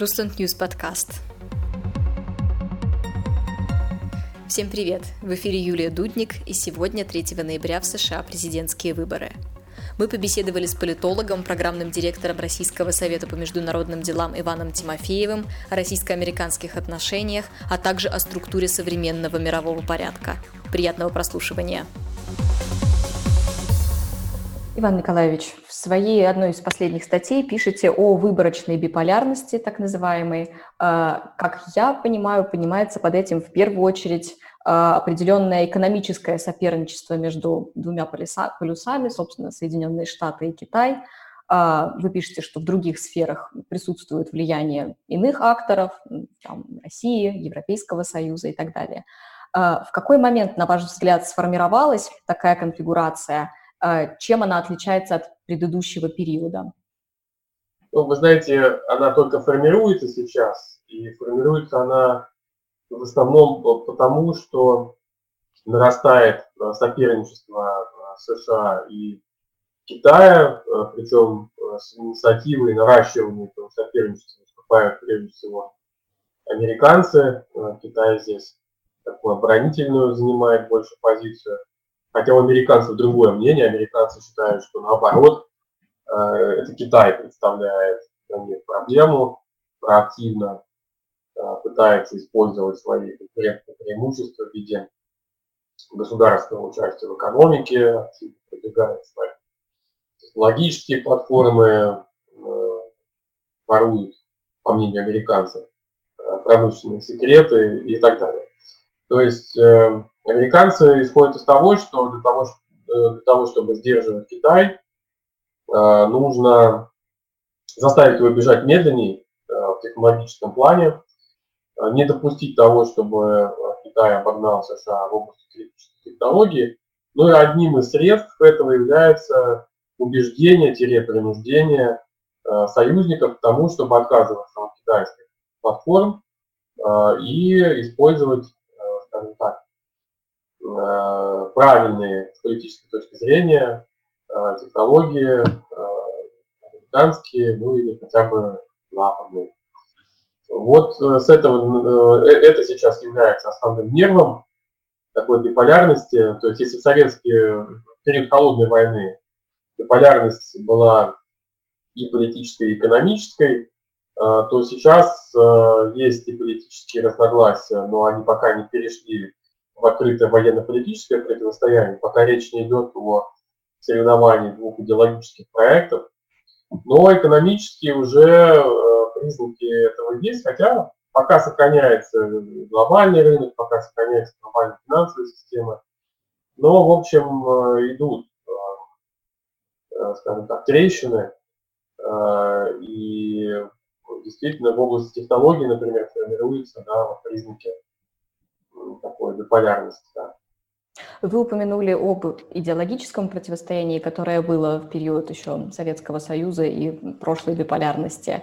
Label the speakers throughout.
Speaker 1: Russland News подкаст. Всем привет! В эфире Юлия Дудник, и сегодня, 3 ноября, в США президентские выборы. Мы побеседовали с политологом, программным директором Российского совета по международным делам Иваном Тимофеевым о российско-американских отношениях, а также о структуре современного мирового порядка. Приятного прослушивания! Иван Николаевич, в своей одной из последних статей пишете о выборочной биполярности, так называемой. А, как я понимаю, понимается под этим в первую очередь а, определенное экономическое соперничество между двумя полюсами, собственно, Соединенные Штаты и Китай. А, вы пишете, что в других сферах присутствует влияние иных акторов, там, России, Европейского Союза и так далее. В какой момент, на ваш взгляд, сформировалась такая конфигурация – чем она отличается от предыдущего периода?
Speaker 2: Ну, вы знаете, она только формируется сейчас, и формируется она в основном потому, что нарастает а, соперничество а, США и Китая, причем с инициативой наращивания этого соперничества выступают прежде всего американцы. Китай здесь такую оборонительную занимает больше позицию. Хотя у американцев другое мнение. Американцы считают, что наоборот, э, это Китай представляет них проблему, проактивно э, пытается использовать свои конкурентные преимущества в виде государственного участия в экономике, продвигает свои технологические платформы, э, воруют, по мнению американцев, промышленные секреты и так далее. То есть Американцы исходят из того, что для того, э, для того чтобы сдерживать Китай, э, нужно заставить его бежать медленнее э, в технологическом плане, не допустить того, чтобы Китай обогнал США в области критических технологий. Ну и одним из средств этого является убеждение-принуждение союзников к тому, чтобы отказываться от китайских платформ и использовать, скажем так, правильные с политической точки зрения э, технологии э, американские, ну или хотя бы западные. Вот с этого, это сейчас является основным нервом такой биполярности. То есть если в советский период холодной войны биполярность была и политической, и экономической, то сейчас есть и политические разногласия, но они пока не перешли открытое военно-политическое противостояние, пока речь не идет о соревновании двух идеологических проектов. Но экономически уже э, признаки этого есть, хотя пока сохраняется глобальный рынок, пока сохраняется глобальная финансовая система. Но, в общем, э, идут, э, скажем так, трещины. И действительно в области технологий, например, формируются да, признаки такой биполярности. Да.
Speaker 1: Вы упомянули об идеологическом противостоянии, которое было в период еще Советского Союза и прошлой биполярности.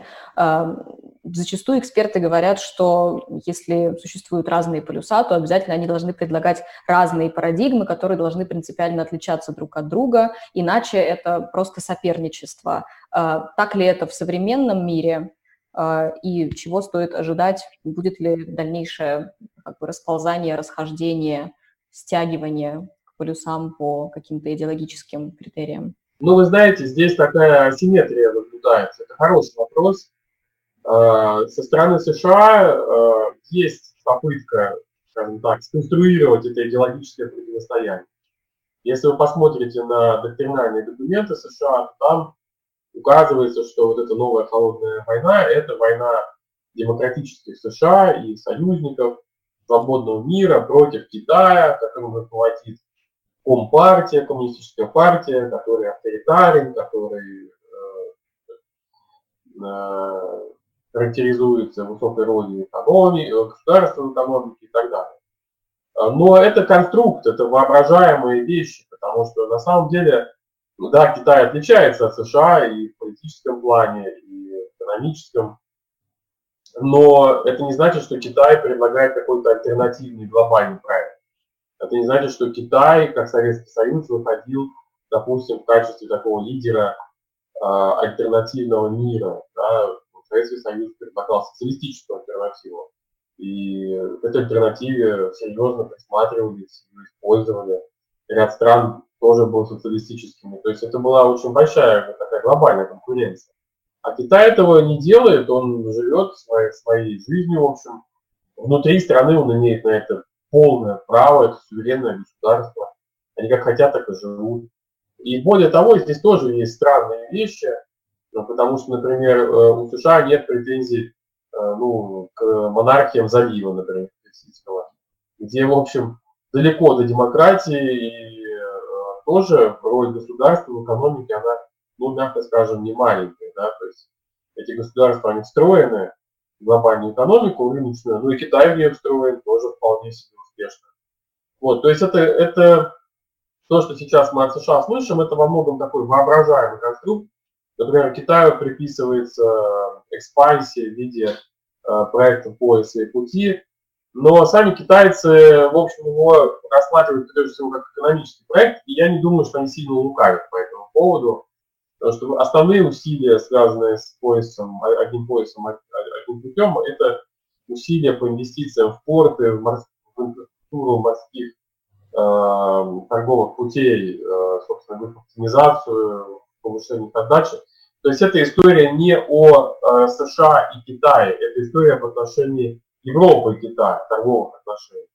Speaker 1: Зачастую эксперты говорят, что если существуют разные полюса, то обязательно они должны предлагать разные парадигмы, которые должны принципиально отличаться друг от друга, иначе это просто соперничество. А, так ли это в современном мире? А, и чего стоит ожидать, будет ли дальнейшее как бы, расползание, расхождение, стягивание к полюсам по каким-то идеологическим критериям?
Speaker 2: Ну, вы знаете, здесь такая асимметрия наблюдается. Это хороший вопрос. А, со стороны США а, есть попытка, скажем так, сконструировать это идеологическое противостояние. Если вы посмотрите на доктринальные документы США, там указывается, что вот эта новая холодная война – это война демократических США и союзников свободного мира против Китая, которым руководит Компартия, коммунистическая партия, который авторитарен, который э, э, характеризуется высокой ролью экономии, э, государства в экономике и так далее. Но это конструкт, это воображаемые вещи, потому что на самом деле да, Китай отличается от США и в политическом плане, и в экономическом, но это не значит, что Китай предлагает какой-то альтернативный глобальный проект. Это не значит, что Китай, как Советский Союз, выходил, допустим, в качестве такого лидера э, альтернативного мира, да, Советский Союз предлагал социалистическую альтернативу. И к этой альтернативе серьезно присматривались, использовали. Ряд стран тоже был социалистическими. То есть это была очень большая такая глобальная конкуренция. А Китай этого не делает, он живет своей, своей жизнью, в общем. Внутри страны он имеет на это полное право, это суверенное государство. Они как хотят, так и живут. И более того, здесь тоже есть странные вещи, ну, потому что, например, э, у США нет претензий э, ну, к монархиям залива, например, Персидского, где, в общем, далеко до демократии и тоже роль государства в экономике, она, ну, мягко скажем, не маленькая, да, то есть эти государства, они встроены в глобальную экономику, рыночную, ну и Китай в нее встроен тоже вполне себе успешно. Вот, то есть это, это то, что сейчас мы от США слышим, это во многом такой воображаемый конструкт. Например, Китаю приписывается экспансия в виде э, проекта пояса и пути, но сами китайцы, в общем, его рассматривают прежде всего как экономический проект, и я не думаю, что они сильно лукавят по этому поводу, потому что основные усилия, связанные с поясом, одним поясом, одним путем, это усилия по инвестициям в порты, в, морс... в инфраструктуру морских Эм, торговых путей, э, собственно, в их оптимизацию, повышение их отдачи. То есть эта история не о э, США и Китае, это история в отношении Европы и Китая, торговых отношений.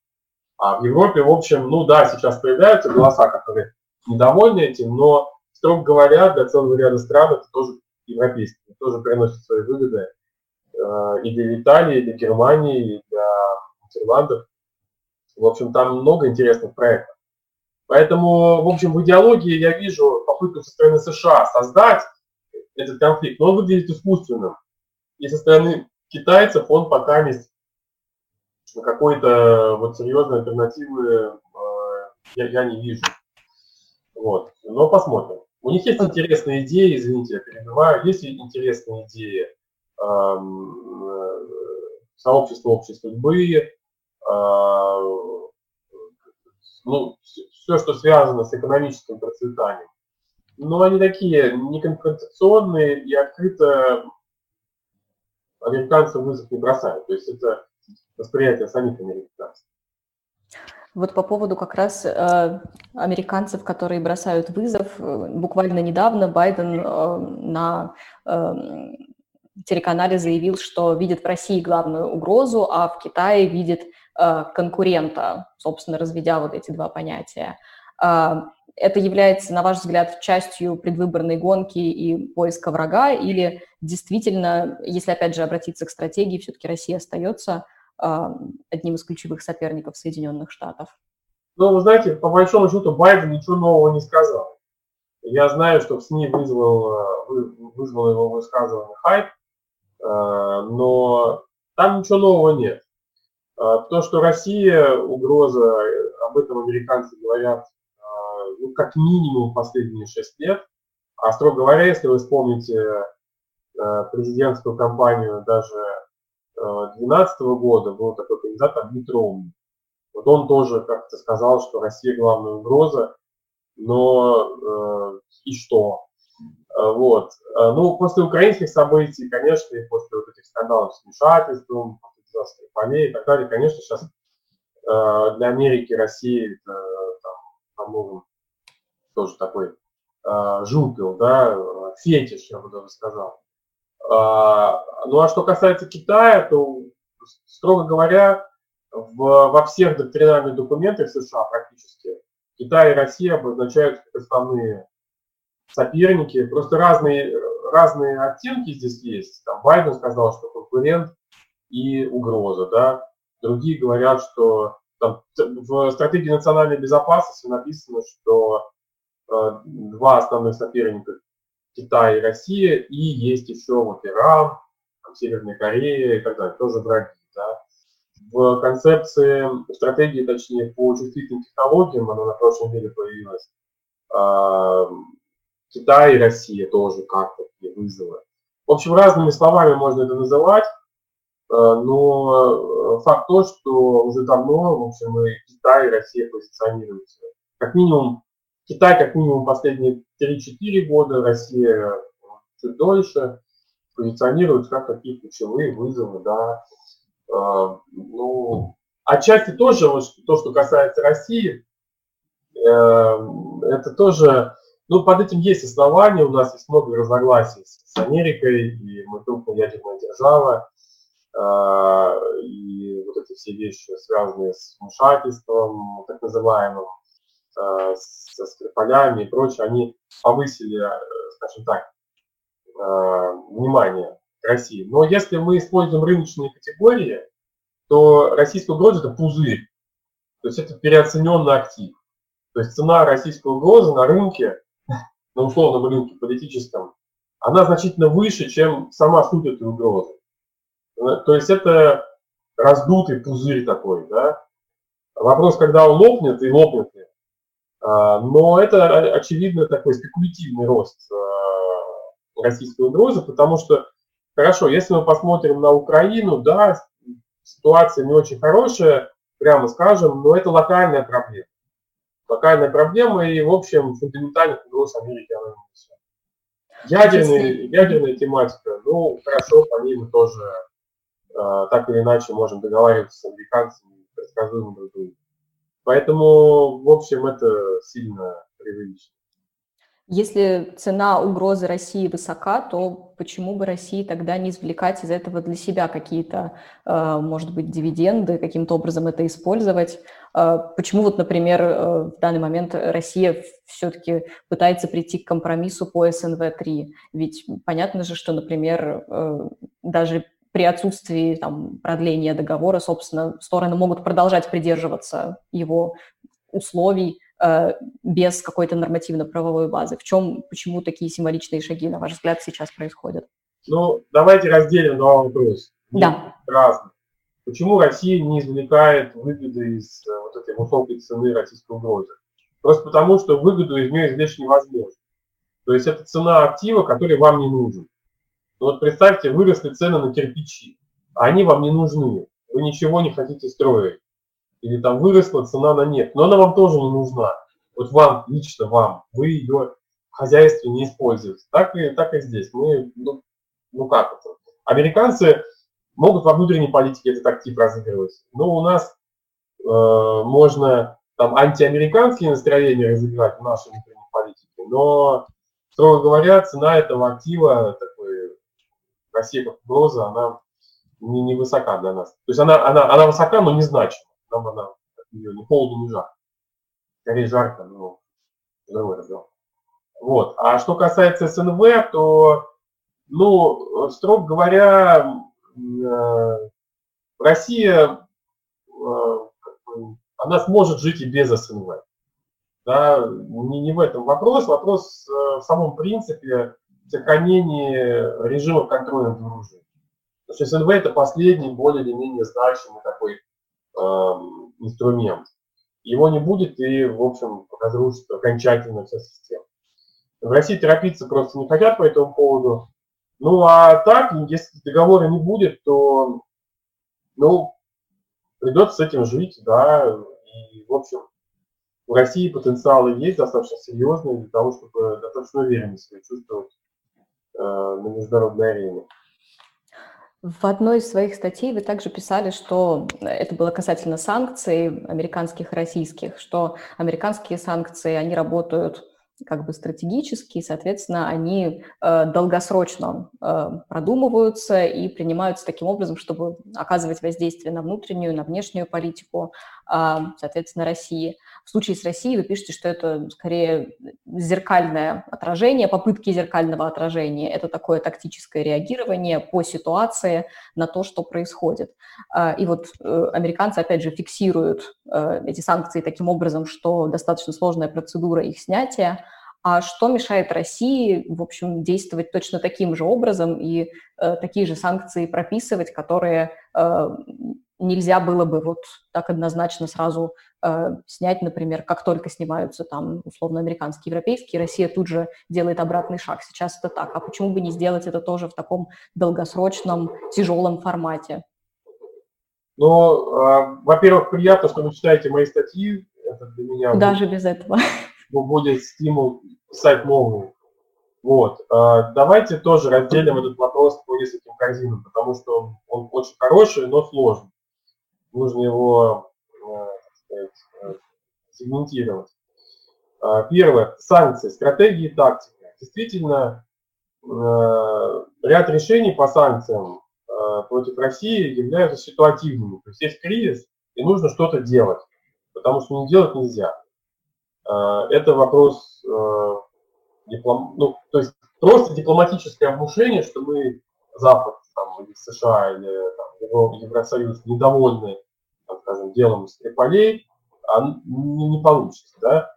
Speaker 2: А в Европе, в общем, ну да, сейчас появляются голоса, которые недовольны этим, но, строго говоря, для целого ряда стран это тоже европейские, тоже приносит свои выгоды э, и для Италии, и для Германии, и для Нидерландов. В общем, там много интересных проектов. Поэтому, в общем, в идеологии я вижу попытку со стороны США создать этот конфликт, но он выглядит искусственным. И со стороны китайцев он пока есть какой-то вот серьезной альтернативы э, я, я не вижу. Вот. Но посмотрим. У них есть интересные идеи, извините, я перебиваю, есть интересные идеи эм, э, сообщества общей судьбы, а, ну, все, что связано с экономическим процветанием. Но они такие неконфронтационные и открыто американцы вызов не бросают. То есть это восприятие самих американцев.
Speaker 1: Вот по поводу как раз э, американцев, которые бросают вызов, э, буквально недавно Байден э, на э, телеканале заявил, что видит в России главную угрозу, а в Китае видит Э, конкурента, собственно, разведя вот эти два понятия. А, это является, на ваш взгляд, частью предвыборной гонки и поиска врага, или действительно, если опять же обратиться к стратегии, все-таки Россия остается а, одним из ключевых соперников Соединенных Штатов?
Speaker 2: Ну, вы знаете, по большому счету Байден ничего нового не сказал. Я знаю, что в СМИ вызвал, э, вызвал его высказывание хайп, э, но там ничего нового нет. А, то, что Россия угроза, об этом американцы говорят а, ну, как минимум последние шесть лет. А строго говоря, если вы вспомните а, президентскую кампанию даже 2012 года, был такой кандидат Абитроум. Вот он тоже как-то сказал, что Россия главная угроза, но и что? Вот. Ну, после украинских событий, конечно, и после вот этих скандалов с вмешательством, государственных полей и так далее. Конечно, сейчас э, для Америки, России это, там, по-моему, тоже такой э, жупел, да, фетиш, я бы даже сказал. А, ну а что касается Китая, то, строго говоря, в, во всех доктринальных документах США практически Китай и Россия обозначают как основные соперники. Просто разные, разные оттенки здесь есть. Там Байден сказал, что конкурент, и угроза. Да? Другие говорят, что там, в стратегии национальной безопасности написано, что два основных соперника Китай и Россия, и есть еще вот Иран, Северная Корея и так далее, тоже враги. Да? В концепции, в стратегии, точнее, по чувствительным технологиям, она на прошлом деле появилась, э, Китай и Россия тоже как-то вызовы. В общем, разными словами можно это называть. Э, но э, факт то, что уже давно, в общем, и Китай, и Россия позиционируются. Как минимум, Китай как минимум последние 3-4 года, Россия чуть дольше. позиционируют как какие ключевые вызовы, да. Э, ну, отчасти тоже, вот, то, что касается России, э, это тоже, ну, под этим есть основания, у нас есть много разногласий с Америкой, и мы крупная ядерная держава, и вот эти все вещи, связанные с вмешательством, так называемым, со скрипалями и прочее, они повысили, скажем так, внимание к России. Но если мы используем рыночные категории, то российская угроза – это пузырь. То есть это переоцененный актив. То есть цена российской угрозы на рынке, на условном рынке политическом, она значительно выше, чем сама суть этой угрозы. То есть это раздутый пузырь такой, да. Вопрос, когда он лопнет, и лопнет ли. А, но это, очевидно, такой спекулятивный рост а, российской угрозы, потому что, хорошо, если мы посмотрим на Украину, да, ситуация не очень хорошая, прямо скажем, но это локальная проблема. Локальная проблема, и, в общем, фундаментальных угроз Америки она не несет. Ядерная, ядерная тематика, ну, хорошо, по ней мы тоже э, так или иначе можем договариваться с американцами, предсказуемо друг другу. Поэтому, в общем, это сильно преувеличено.
Speaker 1: Если цена угрозы России высока, то почему бы России тогда не извлекать из этого для себя какие-то, э, может быть, дивиденды, каким-то образом это использовать? Э, почему вот, например, э, в данный момент Россия все-таки пытается прийти к компромиссу по СНВ-3? Ведь понятно же, что, например, даже при отсутствии там, продления договора, собственно, стороны могут продолжать придерживаться его условий, Э, без какой-то нормативно-правовой базы? В чем, почему такие символичные шаги, на ваш взгляд, сейчас происходят?
Speaker 2: Ну, давайте разделим два вопроса.
Speaker 1: Да.
Speaker 2: Разных. Почему Россия не извлекает выгоды из э, вот этой высокой цены российской угрозы? Просто потому, что выгоду из нее извлечь невозможно. То есть это цена актива, который вам не нужен. Ну, вот представьте, выросли цены на кирпичи, а они вам не нужны. Вы ничего не хотите строить или там выросла цена на нефть, но она вам тоже не нужна. Вот вам, лично вам, вы ее в хозяйстве не используете. Так и, так и здесь. Мы, ну, ну как это? Американцы могут во внутренней политике этот актив разыгрывать, но у нас э, можно там антиамериканские настроения разыграть в нашей внутренней политике, но, строго говоря, цена этого актива, такой, Россия как угроза, она не, не высока для нас. То есть она, она, она высока, но не значима нам она ее не холодно, не жарко. Скорее жарко, но живой разговор. Вот. А что касается СНВ, то, ну, строго говоря, э, Россия, э, она сможет жить и без СНВ. Да, не, не в этом вопрос, вопрос э, в самом принципе сохранения режима контроля над оружием. Потому что СНВ это последний более или менее значимый такой Эм, инструмент. Его не будет и, в общем, разрушится окончательно вся система. В России торопиться просто не хотят по этому поводу. Ну а так, если договора не будет, то ну, придется с этим жить, да. И, в общем, в России потенциалы есть достаточно серьезные для того, чтобы достаточно уверенно себя чувствовать на международной арене.
Speaker 1: В одной из своих статей вы также писали, что это было касательно санкций американских и российских, что американские санкции, они работают как бы стратегически, и, соответственно, они э, долгосрочно э, продумываются и принимаются таким образом, чтобы оказывать воздействие на внутреннюю, на внешнюю политику, э, соответственно, России. В случае с Россией вы пишете, что это скорее зеркальное отражение, попытки зеркального отражения. Это такое тактическое реагирование по ситуации на то, что происходит. Э, и вот э, американцы, опять же, фиксируют э, эти санкции таким образом, что достаточно сложная процедура их снятия, а что мешает России, в общем, действовать точно таким же образом и э, такие же санкции прописывать, которые э, нельзя было бы вот так однозначно сразу э, снять, например, как только снимаются там условно американские, европейские, Россия тут же делает обратный шаг. Сейчас это так. А почему бы не сделать это тоже в таком долгосрочном, тяжелом формате?
Speaker 2: Ну, э, во-первых, приятно, что вы читаете мои статьи. Это для меня
Speaker 1: даже без этого
Speaker 2: будет стимул писать новые. Вот. Давайте тоже разделим этот вопрос по нескольким корзинам, потому что он, очень хороший, но сложный. Нужно его так сказать, сегментировать. Первое. Санкции, стратегии тактика. Действительно, ряд решений по санкциям против России являются ситуативными. То есть есть кризис, и нужно что-то делать, потому что не делать нельзя. А, это вопрос э, диплом... ну, то есть просто дипломатическое внушение, что мы Запад, там, или США, или там, Евросоюз недовольны, там, скажем, делом Скрипалей, а не, не получится. Да?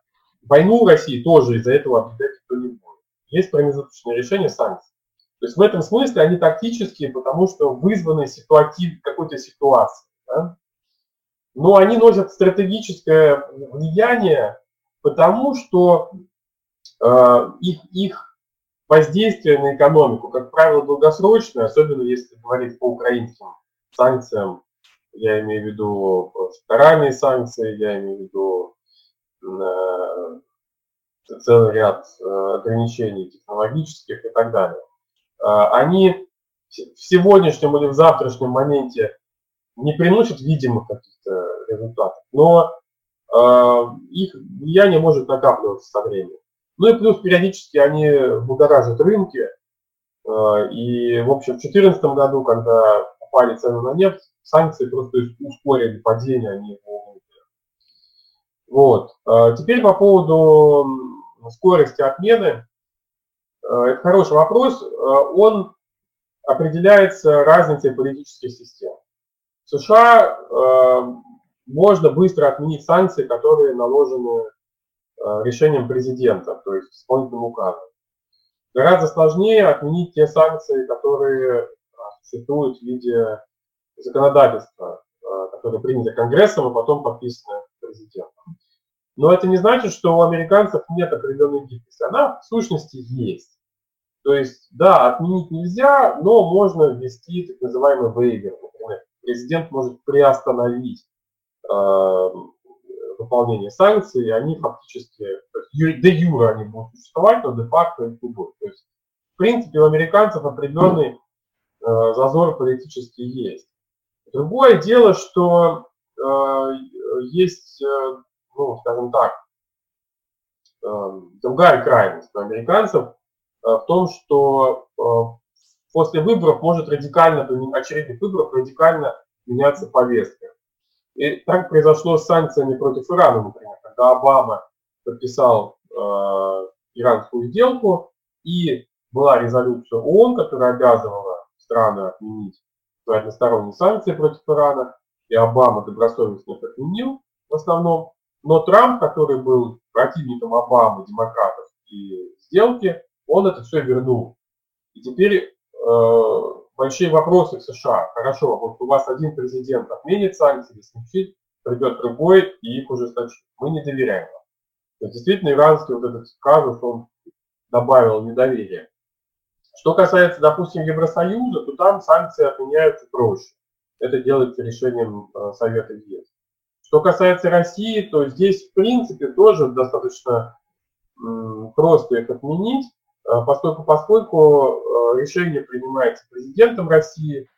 Speaker 2: Войну России тоже из-за этого объявлять никто не будет. Есть промежуточное решение санкций. То есть в этом смысле они тактические, потому что вызваны ситуатив, какой-то ситуацией. Да? Но они носят стратегическое влияние, потому что э, их, их воздействие на экономику, как правило, долгосрочное, особенно если говорить по украинским санкциям, я имею в виду секторальные санкции, я имею в виду э, целый ряд э, ограничений технологических и так далее. Э, они в сегодняшнем или в завтрашнем моменте не приносят видимых каких-то результатов, но э, их влияние может накапливаться со временем. Ну и плюс периодически они будоражат рынки. Э, и, в общем, в 2014 году, когда упали цены на нефть, санкции просто ускорили падение, они его Вот. Э, теперь по поводу скорости отмены. Это хороший вопрос. Он определяется разницей политических систем. В США можно быстро отменить санкции, которые наложены э, решением президента, то есть исполнительным указом. Гораздо сложнее отменить те санкции, которые э, существуют в виде законодательства, которые приняты Конгрессом, а потом подписаны президентом. Но это не значит, что у американцев нет определенной гибкости. Она в сущности есть. То есть, да, отменить нельзя, но можно ввести так называемый вейвер. Например, президент может приостановить э, выполнение санкций, они фактически, де юра они будут существовать, но де-факто их не будет. То есть, в принципе, у американцев определенный э, зазор политический есть. Другое дело, что э, есть, э, ну, скажем так, э, другая крайность у американцев – Э, в том, что э, после выборов может радикально, очередных выборов радикально меняться повестка. И так произошло с санкциями против Ирана, например, когда Обама подписал э, иранскую сделку, и была резолюция ООН, которая обязывала страны отменить односторонние санкции против Ирана, и Обама добросовестно их отменил в основном. Но Трамп, который был противником Обамы, демократов и сделки, он это все вернул. И теперь э, большие вопросы в США. Хорошо, вот у вас один президент отменит санкции, смягчит, придет другой и их ужесточит. Мы не доверяем вам. То есть действительно иранский вот этот казус, он добавил недоверие. Что касается, допустим, Евросоюза, то там санкции отменяются проще. Это делается решением э, Совета ЕС. Что касается России, то здесь, в принципе, тоже достаточно просто их отменить. Э, поскольку, поскольку э, решение принимается президентом России,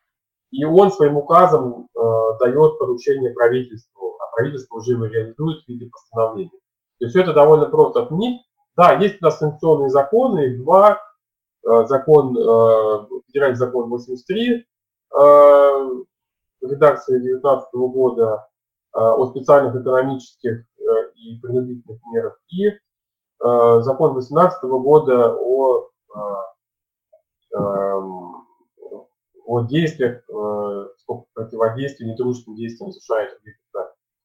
Speaker 2: и он своим указом э, дает поручение правительству, а правительство уже его реализует в виде постановления. То есть это довольно просто отменить. Да, есть у нас санкционные законы, два, закон, федеральный закон 83, редакции 2019 года о специальных экономических и принудительных мерах и закон 2018 года о, э, эм, о действиях, э, противодействии недружественным действиям США и других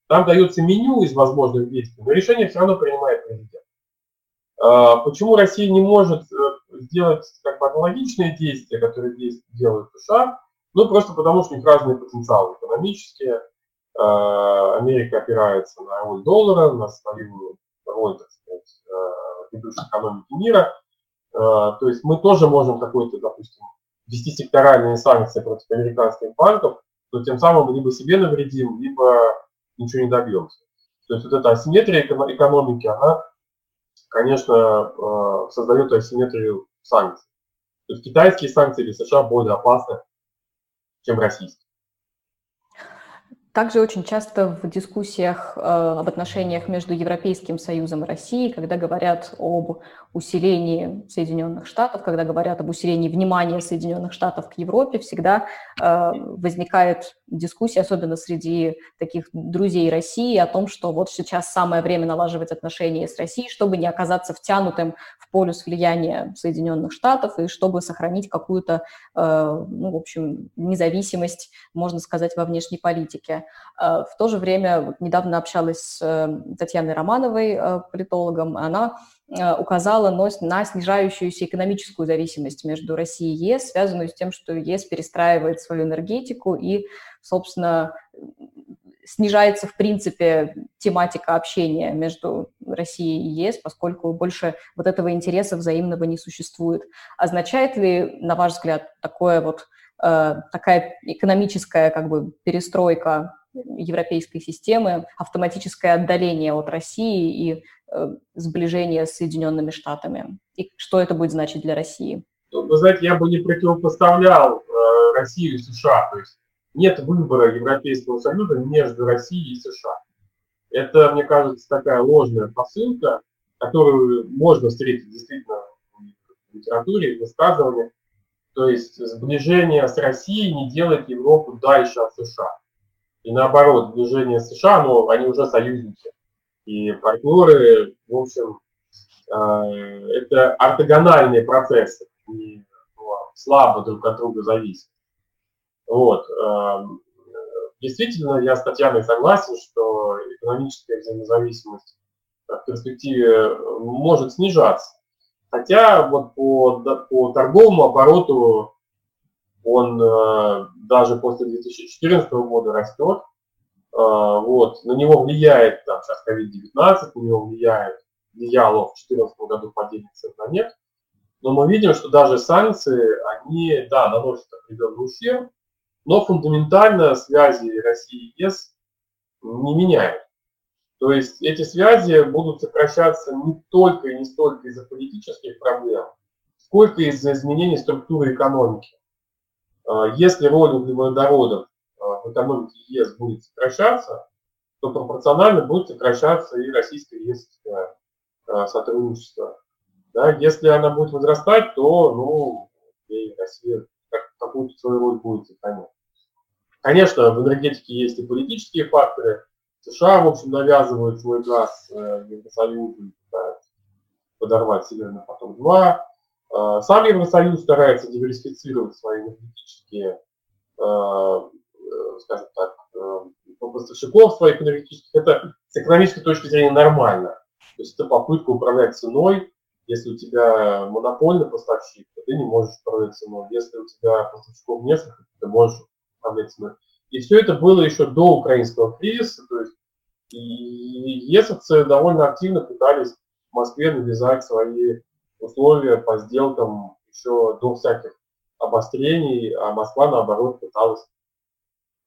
Speaker 2: Там дается меню из возможных действий, но решение все равно принимает президент. Почему Россия не может сделать как бы аналогичные действия, которые делают США? Ну, просто потому что у них разные потенциалы экономические. Америка опирается на роль доллара, на свою роль, ведущих экономики мира. Э, то есть мы тоже можем какой-то, допустим, ввести секторальные санкции против американских банков, но тем самым либо себе навредим, либо ничего не добьемся. То есть вот эта асимметрия экономики, она, конечно, э, создает асимметрию санкций. То есть китайские санкции для США более опасны, чем российские.
Speaker 1: Также очень часто в дискуссиях э, об отношениях между Европейским Союзом и Россией, когда говорят об усилении Соединенных Штатов, когда говорят об усилении внимания Соединенных Штатов к Европе, всегда э, возникает дискуссия, особенно среди таких друзей России, о том, что вот сейчас самое время налаживать отношения с Россией, чтобы не оказаться втянутым в полюс влияния Соединенных Штатов и чтобы сохранить какую-то, э, ну, в общем, независимость, можно сказать, во внешней политике. Э, в то же время недавно общалась с э, Татьяной Романовой, э, политологом, она указала на снижающуюся экономическую зависимость между Россией и ЕС, связанную с тем, что ЕС перестраивает свою энергетику и, собственно, снижается, в принципе, тематика общения между Россией и ЕС, поскольку больше вот этого интереса взаимного не существует. Означает ли, на ваш взгляд, такое вот, такая экономическая как бы перестройка европейской системы, автоматическое отдаление от России и э, сближение с Соединенными Штатами? И что это будет значить для России?
Speaker 2: Ну, вы знаете, я бы не противопоставлял э, Россию и США. То есть нет выбора Европейского Союза между Россией и США. Это, мне кажется, такая ложная посылка, которую можно встретить действительно в литературе, в высказываниях. То есть сближение с Россией не делает Европу дальше от США. И наоборот, движение США, ну, они уже союзники. И партнеры, в общем, а, это ортогональные процессы, не ну, слабо друг от друга зависят. Вот. А, действительно, я с Татьяной согласен, что экономическая взаимозависимость в перспективе может снижаться. Хотя вот по, по торговому обороту он э, даже после 2014 года растет. Э, вот, на него влияет там, сейчас COVID-19, на него влияет, влияло в 2014 году падение цен на нефть. Но мы видим, что даже санкции, они, да, наносят определенный ущерб, но фундаментально связи России и ЕС не меняют. То есть эти связи будут сокращаться не только и не столько из-за политических проблем, сколько из-за изменений структуры экономики. А, если роль углеводородов а, в экономике ЕС будет сокращаться, то пропорционально будет сокращаться и российско-ЕСовское а, сотрудничество. Да, если она будет возрастать, то ну, и Россия какую-то свою роль будет сохранять. Конечно, в энергетике есть и политические факторы. США, в общем, навязывают свой газ э, Евросоюзу, пытаются подорвать Северный поток-2. А, сам Евросоюз старается диверсифицировать свои энергетические, э, скажем так, э, поставщиков своих энергетических. Это с экономической точки зрения нормально. То есть это попытка управлять ценой. Если у тебя монопольный поставщик, то ты не можешь управлять ценой. Если у тебя поставщиков несколько, ты можешь управлять ценой. И все это было еще до украинского кризиса. То есть и ЕСовцы довольно активно пытались в Москве навязать свои условия по сделкам еще до всяких обострений, а Москва, наоборот, пыталась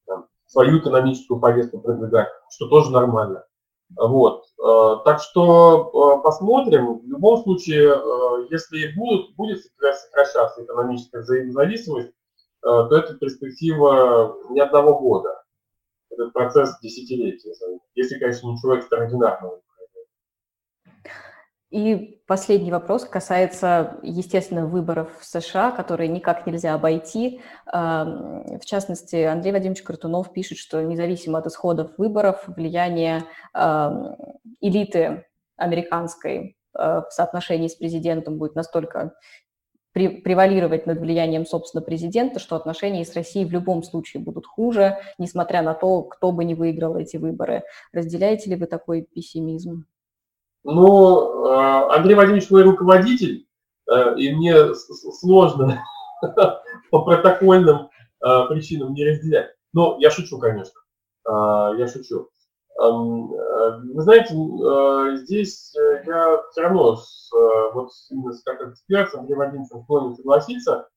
Speaker 2: там, свою экономическую повестку продвигать, что тоже нормально. Вот. Э, так что э, посмотрим. В любом случае, э, если будут, будет сокращаться экономическая взаимозависимость, то это перспектива не одного года. Этот процесс десятилетия. Если, конечно, ничего экстраординарного
Speaker 1: и последний вопрос касается, естественно, выборов в США, которые никак нельзя обойти. В частности, Андрей Вадимович Картунов пишет, что независимо от исходов выборов, влияние элиты американской э, в соотношении с президентом будет настолько превалировать над влиянием, собственно, президента, что отношения с Россией в любом случае будут хуже, несмотря на то, кто бы не выиграл эти выборы. Разделяете ли вы такой пессимизм?
Speaker 2: Ну, э, Андрей Владимирович мой руководитель, э, и мне сложно по протокольным э, причинам не разделять. Но я шучу, конечно. Я шучу. Эм, вы знаете, здесь я все равно с, вот именно как эксперт с Андреем Владимировичем склонен согласиться.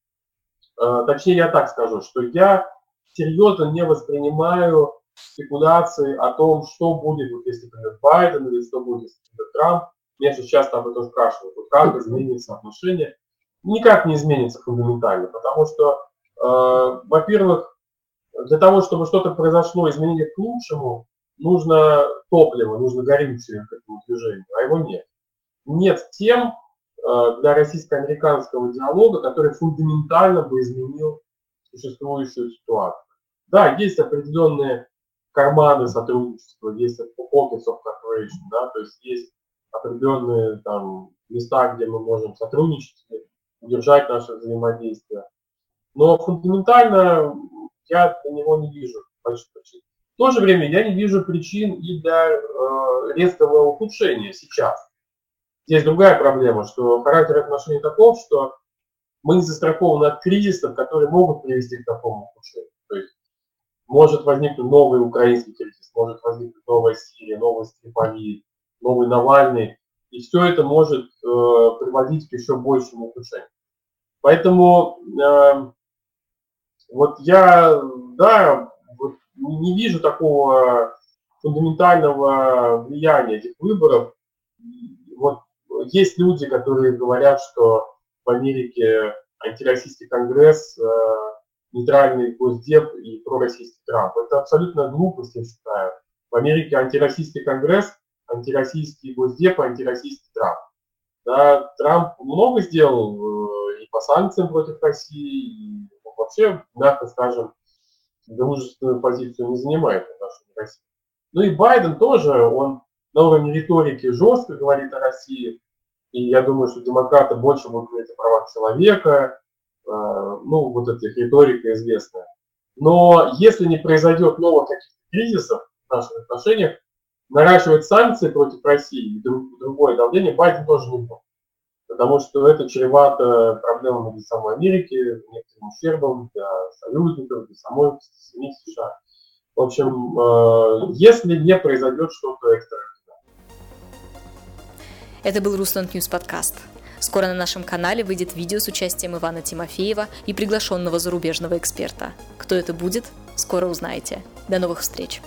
Speaker 2: Точнее, я так скажу, что я серьезно не воспринимаю спекуляции о том, что будет, вот, если придет Байден или что будет, если придет Трамп. Меня же часто об этом спрашивают, вот как изменится отношение. никак не изменится фундаментально, потому что, э, во-первых, для того, чтобы что-то произошло, изменение к лучшему, нужно топливо, нужно горючее к этому движению, а его нет. Нет тем э, для российско-американского диалога, который фундаментально бы изменил существующую ситуацию. Да, есть определенные карманы сотрудничества, есть pockets of cooperation, да, то есть есть определенные там места, где мы можем сотрудничать, удержать наше взаимодействие. Но фундаментально я для него не вижу больших причин. В то же время я не вижу причин и для э, резкого ухудшения сейчас. Здесь другая проблема, что характер отношений таков, что мы не застрахованы от кризисов, которые могут привести к такому ухудшению. То есть может возникнуть новый украинский кризис, может возникнуть новая Сирия, новый Скрипали, новый Навальный, и все это может э, приводить к еще большему ухудшению. Поэтому э, вот я, да, не вижу такого фундаментального влияния этих выборов. Вот есть люди, которые говорят, что в Америке антироссийский конгресс, э, нейтральный госдеп и пророссийский Трамп. Это абсолютно глупость, я считаю. В Америке антироссийский конгресс, антироссийский госдеп, антироссийский Трамп. Да, Трамп много сделал э, и по санкциям против России, и вообще, мягко скажем, дружественную позицию не занимает в отношении России. Ну и Байден тоже, он на уровне риторики жестко говорит о России, и я думаю, что демократы больше будут говорить о правах человека, э, ну, вот эта риторика известная. Но если не произойдет новых каких-то кризисов в наших отношениях, наращивать санкции против России и другое давление Байден тоже не будет потому что это чревато проблемами для самой Америки, некоторым ущербом для союзников, для самой самих США. В общем, э, если не произойдет что-то экстраординарное.
Speaker 1: Это был Russland News подкаст. Скоро на нашем канале выйдет видео с участием Ивана Тимофеева и приглашенного зарубежного эксперта. Кто это будет, скоро узнаете. До новых встреч!